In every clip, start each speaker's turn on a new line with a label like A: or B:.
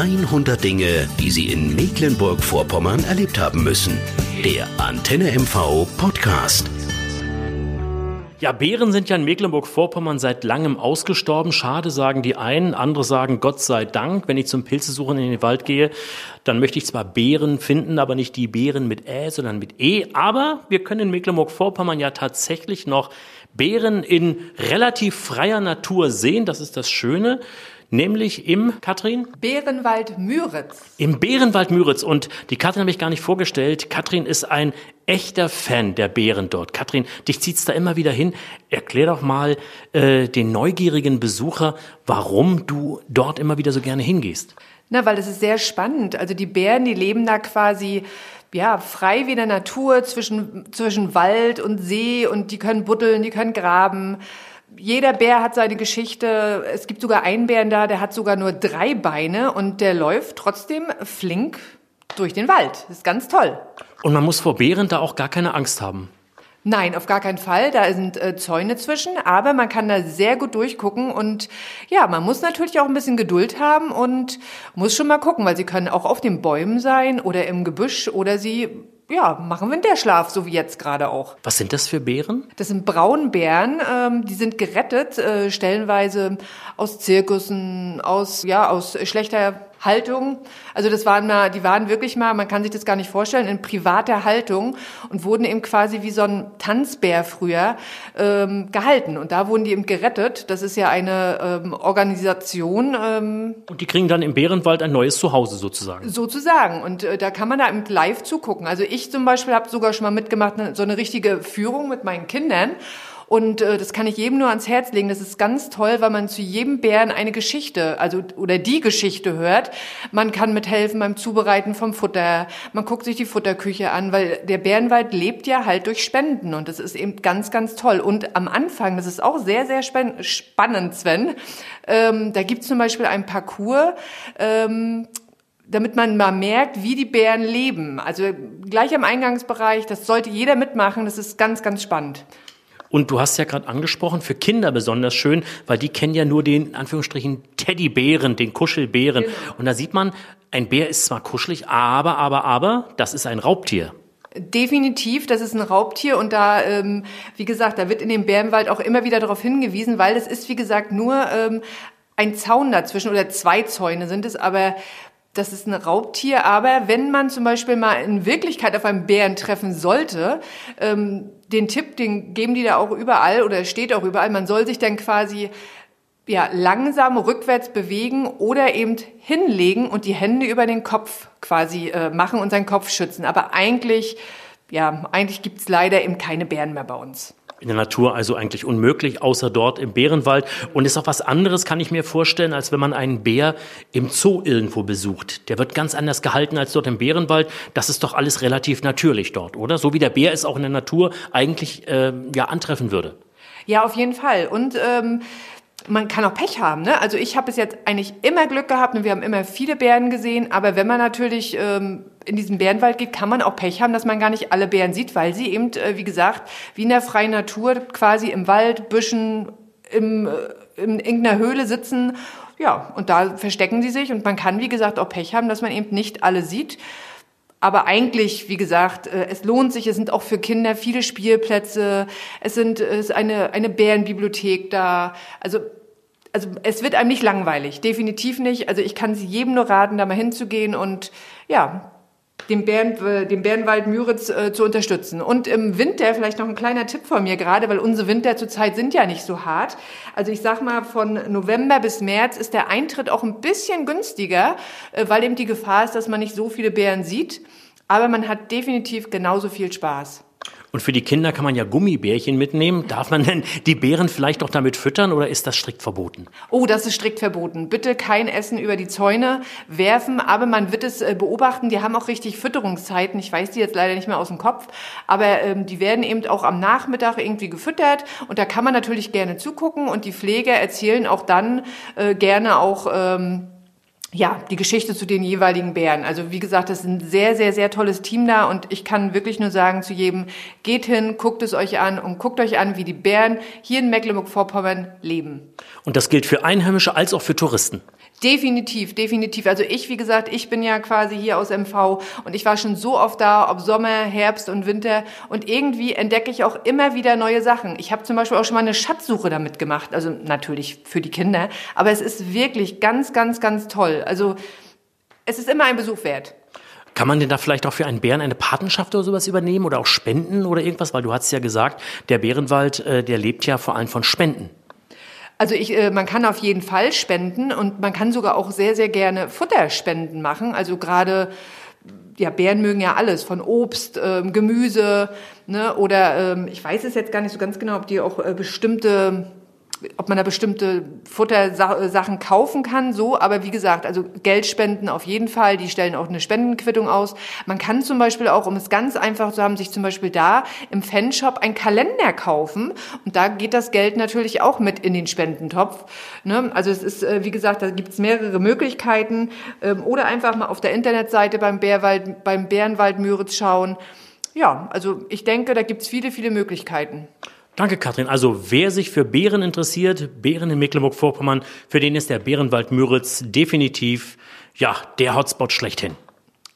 A: 100 Dinge, die Sie in Mecklenburg-Vorpommern erlebt haben müssen. Der Antenne MV Podcast.
B: Ja, Bären sind ja in Mecklenburg-Vorpommern seit langem ausgestorben. Schade, sagen die einen, andere sagen Gott sei Dank. Wenn ich zum Pilzesuchen in den Wald gehe, dann möchte ich zwar Bären finden, aber nicht die Bären mit Ä, sondern mit E. Aber wir können in Mecklenburg-Vorpommern ja tatsächlich noch Bären in relativ freier Natur sehen. Das ist das Schöne nämlich im, Katrin?
C: Bärenwald Müritz.
B: Im Bärenwald Müritz. Und die Katrin habe ich gar nicht vorgestellt. Katrin ist ein echter Fan der Bären dort. Katrin, dich zieht's da immer wieder hin. Erklär doch mal äh, den neugierigen Besucher, warum du dort immer wieder so gerne hingehst.
C: Na, weil das ist sehr spannend. Also die Bären, die leben da quasi ja, frei wie in der Natur zwischen, zwischen Wald und See und die können buddeln, die können graben jeder Bär hat seine Geschichte. Es gibt sogar einen Bären da, der hat sogar nur drei Beine und der läuft trotzdem flink durch den Wald. Das ist ganz toll.
B: Und man muss vor Bären da auch gar keine Angst haben.
C: Nein, auf gar keinen Fall. Da sind äh, Zäune zwischen, aber man kann da sehr gut durchgucken und ja, man muss natürlich auch ein bisschen Geduld haben und muss schon mal gucken, weil sie können auch auf den Bäumen sein oder im Gebüsch oder sie ja, machen Winterschlaf, so wie jetzt gerade auch.
B: Was sind das für Bären?
C: Das sind Braunbären, ähm, die sind gerettet, äh, stellenweise aus Zirkussen, aus, ja, aus schlechter Haltung. Also das waren mal, die waren wirklich mal, man kann sich das gar nicht vorstellen, in privater Haltung und wurden eben quasi wie so ein Tanzbär früher ähm, gehalten. Und da wurden die eben gerettet. Das ist ja eine ähm, Organisation. Ähm,
B: und die kriegen dann im Bärenwald ein neues Zuhause sozusagen.
C: Sozusagen. Und äh, da kann man da eben live zugucken. Also ich zum Beispiel habe sogar schon mal mitgemacht, so eine richtige Führung mit meinen Kindern. Und äh, das kann ich jedem nur ans Herz legen. Das ist ganz toll, weil man zu jedem Bären eine Geschichte, also oder die Geschichte hört. Man kann mithelfen beim Zubereiten vom Futter. Man guckt sich die Futterküche an, weil der Bärenwald lebt ja halt durch Spenden und das ist eben ganz, ganz toll. Und am Anfang, das ist auch sehr, sehr spannend, Sven. Ähm, da gibt es zum Beispiel ein Parcours. Ähm, damit man mal merkt, wie die Bären leben. Also gleich am Eingangsbereich, das sollte jeder mitmachen, das ist ganz, ganz spannend.
B: Und du hast ja gerade angesprochen, für Kinder besonders schön, weil die kennen ja nur den, in Anführungsstrichen, Teddybären, den Kuschelbären. Genau. Und da sieht man, ein Bär ist zwar kuschelig, aber, aber, aber, das ist ein Raubtier.
C: Definitiv, das ist ein Raubtier und da, ähm, wie gesagt, da wird in dem Bärenwald auch immer wieder darauf hingewiesen, weil es ist, wie gesagt, nur ähm, ein Zaun dazwischen oder zwei Zäune sind es, aber das ist ein Raubtier, aber wenn man zum Beispiel mal in Wirklichkeit auf einen Bären treffen sollte, ähm, den Tipp, den geben die da auch überall oder steht auch überall, man soll sich dann quasi ja, langsam rückwärts bewegen oder eben hinlegen und die Hände über den Kopf quasi äh, machen und seinen Kopf schützen. Aber eigentlich, ja, eigentlich gibt's leider eben keine Bären mehr bei uns
B: in der Natur also eigentlich unmöglich, außer dort im Bärenwald. Und ist auch was anderes, kann ich mir vorstellen, als wenn man einen Bär im Zoo irgendwo besucht. Der wird ganz anders gehalten als dort im Bärenwald. Das ist doch alles relativ natürlich dort, oder? So wie der Bär es auch in der Natur eigentlich äh, ja antreffen würde.
C: Ja, auf jeden Fall. Und ähm, man kann auch Pech haben. Ne? Also ich habe bis jetzt eigentlich immer Glück gehabt und wir haben immer viele Bären gesehen. Aber wenn man natürlich ähm, in diesen Bärenwald geht, kann man auch Pech haben, dass man gar nicht alle Bären sieht, weil sie eben, äh, wie gesagt, wie in der freien Natur quasi im Wald, Büschen, im, äh, in irgendeiner Höhle sitzen. Ja, und da verstecken sie sich und man kann, wie gesagt, auch Pech haben, dass man eben nicht alle sieht. Aber eigentlich, wie gesagt, äh, es lohnt sich. Es sind auch für Kinder viele Spielplätze. Es sind es ist eine eine Bärenbibliothek da. Also also es wird einem nicht langweilig, definitiv nicht. Also ich kann Sie jedem nur raten, da mal hinzugehen und ja, den, Bären, äh, den Bärenwald Müritz äh, zu unterstützen. Und im Winter vielleicht noch ein kleiner Tipp von mir gerade, weil unsere Winter zurzeit sind ja nicht so hart. Also ich sag mal, von November bis März ist der Eintritt auch ein bisschen günstiger, äh, weil eben die Gefahr ist, dass man nicht so viele Bären sieht. Aber man hat definitiv genauso viel Spaß.
B: Und für die Kinder kann man ja Gummibärchen mitnehmen. Darf man denn die Bären vielleicht auch damit füttern oder ist das strikt verboten?
C: Oh, das ist strikt verboten. Bitte kein Essen über die Zäune werfen, aber man wird es äh, beobachten. Die haben auch richtig Fütterungszeiten. Ich weiß die jetzt leider nicht mehr aus dem Kopf, aber ähm, die werden eben auch am Nachmittag irgendwie gefüttert und da kann man natürlich gerne zugucken und die Pfleger erzählen auch dann äh, gerne auch ähm, ja, die Geschichte zu den jeweiligen Bären. Also wie gesagt, das ist ein sehr, sehr, sehr tolles Team da und ich kann wirklich nur sagen zu jedem, geht hin, guckt es euch an und guckt euch an, wie die Bären hier in Mecklenburg-Vorpommern leben.
B: Und das gilt für Einheimische als auch für Touristen.
C: Definitiv, definitiv. Also ich, wie gesagt, ich bin ja quasi hier aus MV und ich war schon so oft da, ob Sommer, Herbst und Winter und irgendwie entdecke ich auch immer wieder neue Sachen. Ich habe zum Beispiel auch schon mal eine Schatzsuche damit gemacht, also natürlich für die Kinder, aber es ist wirklich ganz, ganz, ganz toll. Also es ist immer ein Besuch wert.
B: Kann man denn da vielleicht auch für einen Bären eine Patenschaft oder sowas übernehmen oder auch spenden oder irgendwas? Weil du hast ja gesagt, der Bärenwald, äh, der lebt ja vor allem von Spenden.
C: Also ich, äh, man kann auf jeden Fall spenden und man kann sogar auch sehr, sehr gerne Futterspenden machen. Also gerade ja, Bären mögen ja alles, von Obst, ähm, Gemüse, ne, oder ähm, ich weiß es jetzt gar nicht so ganz genau, ob die auch äh, bestimmte ob man da bestimmte Futtersachen kaufen kann, so. Aber wie gesagt, also Geld spenden auf jeden Fall. Die stellen auch eine Spendenquittung aus. Man kann zum Beispiel auch, um es ganz einfach zu haben, sich zum Beispiel da im Fanshop einen Kalender kaufen. Und da geht das Geld natürlich auch mit in den Spendentopf. Ne? Also es ist, äh, wie gesagt, da gibt es mehrere Möglichkeiten. Ähm, oder einfach mal auf der Internetseite beim Bärwald, beim Bärenwald Müritz schauen. Ja, also ich denke, da gibt es viele, viele Möglichkeiten.
B: Danke, Katrin. Also wer sich für Bären interessiert, Bären in Mecklenburg-Vorpommern, für den ist der Bärenwald Müritz definitiv ja der Hotspot schlechthin.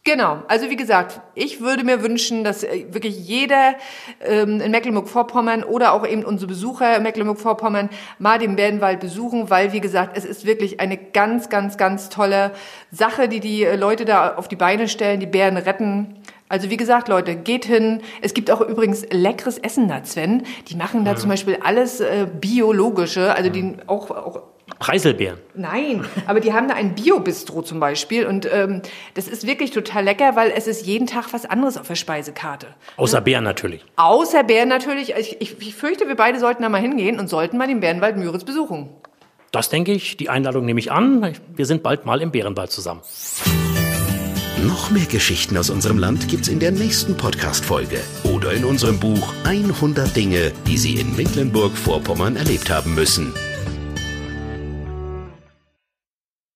C: Genau, also wie gesagt, ich würde mir wünschen, dass äh, wirklich jeder ähm, in Mecklenburg-Vorpommern oder auch eben unsere Besucher in Mecklenburg-Vorpommern mal den Bärenwald besuchen, weil wie gesagt, es ist wirklich eine ganz, ganz, ganz tolle Sache, die die äh, Leute da auf die Beine stellen, die Bären retten. Also wie gesagt, Leute, geht hin. Es gibt auch übrigens leckeres Essen da, Sven. Die machen da ja. zum Beispiel alles äh, biologische, also die auch, auch
B: Preiselbeeren.
C: Nein, aber die haben da ein Bio-Bistro zum Beispiel und ähm, das ist wirklich total lecker, weil es ist jeden Tag was anderes auf der Speisekarte.
B: Außer ne? Bären natürlich.
C: Außer Bären natürlich. Ich, ich, ich fürchte, wir beide sollten da mal hingehen und sollten mal den Bärenwald Müritz besuchen.
B: Das denke ich. Die Einladung nehme ich an. Wir sind bald mal im Bärenwald zusammen.
A: Noch mehr Geschichten aus unserem Land gibt's in der nächsten Podcast-Folge oder in unserem Buch 100 Dinge, die Sie in Mecklenburg-Vorpommern erlebt haben müssen.